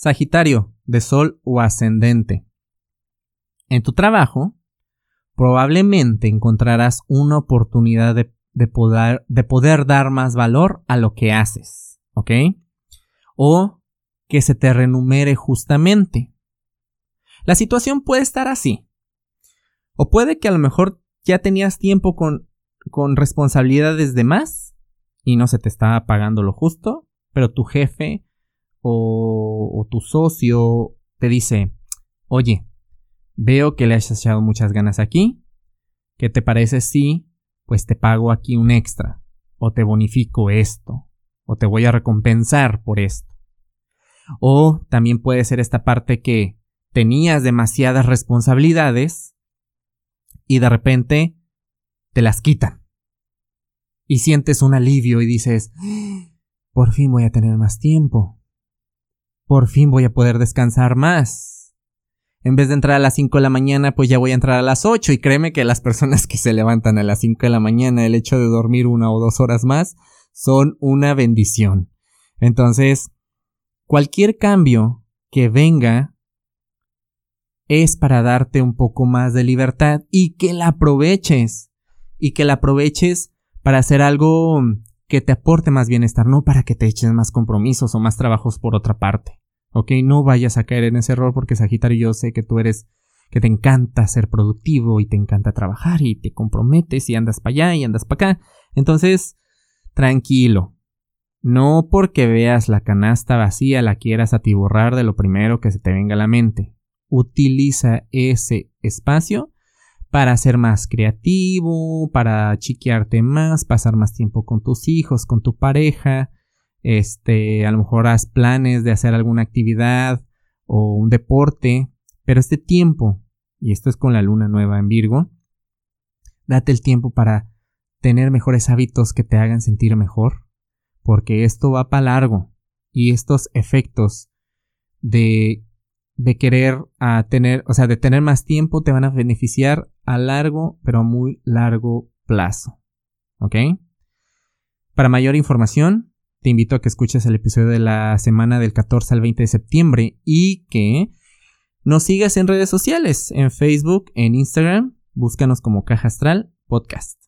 Sagitario, de Sol o ascendente. En tu trabajo, probablemente encontrarás una oportunidad de, poder, de poder dar más valor a lo que haces, ¿ok? O que se te renumere justamente. La situación puede estar así. O puede que a lo mejor ya tenías tiempo con, con responsabilidades de más y no se te estaba pagando lo justo, pero tu jefe o, tu socio te dice, oye, veo que le has echado muchas ganas aquí, ¿qué te parece si pues te pago aquí un extra? O te bonifico esto, o te voy a recompensar por esto. O también puede ser esta parte que tenías demasiadas responsabilidades y de repente te las quitan. Y sientes un alivio y dices, por fin voy a tener más tiempo por fin voy a poder descansar más. En vez de entrar a las 5 de la mañana, pues ya voy a entrar a las 8 y créeme que las personas que se levantan a las 5 de la mañana, el hecho de dormir una o dos horas más, son una bendición. Entonces, cualquier cambio que venga es para darte un poco más de libertad y que la aproveches. Y que la aproveches para hacer algo que te aporte más bienestar, no para que te eches más compromisos o más trabajos por otra parte. ¿Ok? No vayas a caer en ese error porque Sagitario yo sé que tú eres, que te encanta ser productivo y te encanta trabajar y te comprometes y andas para allá y andas para acá. Entonces, tranquilo. No porque veas la canasta vacía la quieras atiborrar de lo primero que se te venga a la mente. Utiliza ese espacio para ser más creativo, para chiquearte más, pasar más tiempo con tus hijos, con tu pareja, este, a lo mejor haz planes de hacer alguna actividad o un deporte, pero este tiempo, y esto es con la luna nueva en Virgo, date el tiempo para tener mejores hábitos que te hagan sentir mejor, porque esto va para largo y estos efectos de de querer a tener, o sea, de tener más tiempo te van a beneficiar a largo, pero a muy largo plazo. ¿Ok? Para mayor información, te invito a que escuches el episodio de la semana del 14 al 20 de septiembre y que nos sigas en redes sociales, en Facebook, en Instagram, búscanos como Caja Astral Podcast.